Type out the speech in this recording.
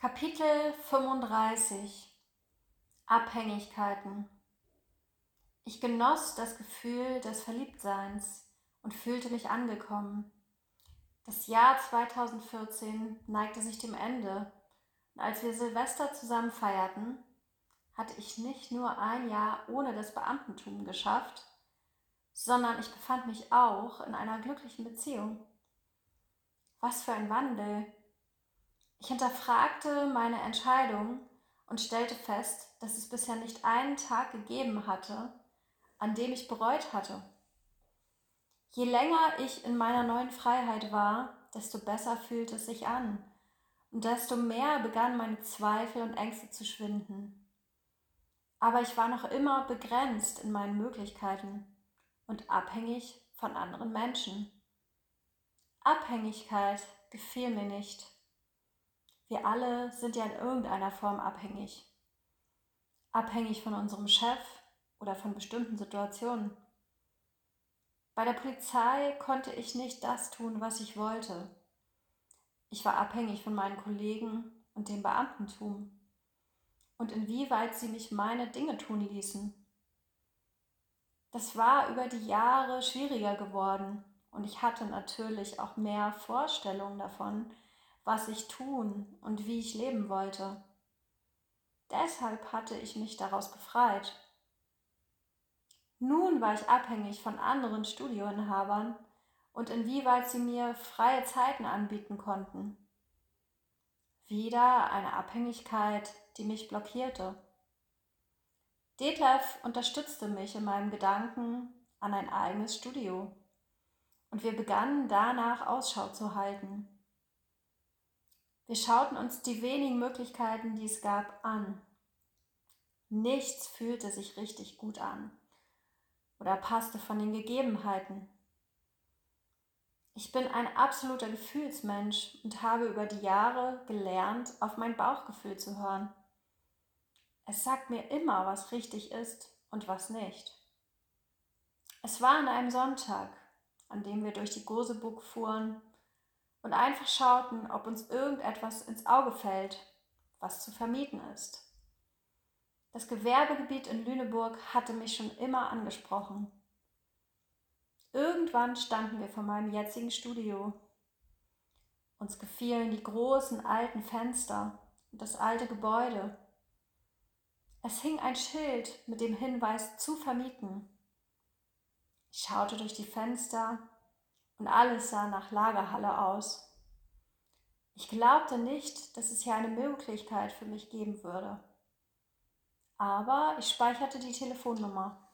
Kapitel 35 Abhängigkeiten Ich genoss das Gefühl des Verliebtseins und fühlte mich angekommen. Das Jahr 2014 neigte sich dem Ende und als wir Silvester zusammen feierten, hatte ich nicht nur ein Jahr ohne das Beamtentum geschafft, sondern ich befand mich auch in einer glücklichen Beziehung. Was für ein Wandel! Ich hinterfragte meine Entscheidung und stellte fest, dass es bisher nicht einen Tag gegeben hatte, an dem ich bereut hatte. Je länger ich in meiner neuen Freiheit war, desto besser fühlte es sich an und desto mehr begannen meine Zweifel und Ängste zu schwinden. Aber ich war noch immer begrenzt in meinen Möglichkeiten und abhängig von anderen Menschen. Abhängigkeit gefiel mir nicht. Wir alle sind ja in irgendeiner Form abhängig. Abhängig von unserem Chef oder von bestimmten Situationen. Bei der Polizei konnte ich nicht das tun, was ich wollte. Ich war abhängig von meinen Kollegen und dem Beamtentum und inwieweit sie mich meine Dinge tun ließen. Das war über die Jahre schwieriger geworden und ich hatte natürlich auch mehr Vorstellungen davon, was ich tun und wie ich leben wollte. Deshalb hatte ich mich daraus befreit. Nun war ich abhängig von anderen Studioinhabern und inwieweit sie mir freie Zeiten anbieten konnten. Wieder eine Abhängigkeit, die mich blockierte. Detlef unterstützte mich in meinem Gedanken an ein eigenes Studio und wir begannen danach Ausschau zu halten. Wir schauten uns die wenigen Möglichkeiten, die es gab, an. Nichts fühlte sich richtig gut an oder passte von den Gegebenheiten. Ich bin ein absoluter Gefühlsmensch und habe über die Jahre gelernt, auf mein Bauchgefühl zu hören. Es sagt mir immer, was richtig ist und was nicht. Es war an einem Sonntag, an dem wir durch die Goseburg fuhren und einfach schauten, ob uns irgendetwas ins Auge fällt, was zu vermieten ist. Das Gewerbegebiet in Lüneburg hatte mich schon immer angesprochen. Irgendwann standen wir vor meinem jetzigen Studio. Uns gefielen die großen alten Fenster und das alte Gebäude. Es hing ein Schild mit dem Hinweis zu vermieten. Ich schaute durch die Fenster und alles sah nach Lagerhalle aus. Ich glaubte nicht, dass es hier eine Möglichkeit für mich geben würde. Aber ich speicherte die Telefonnummer.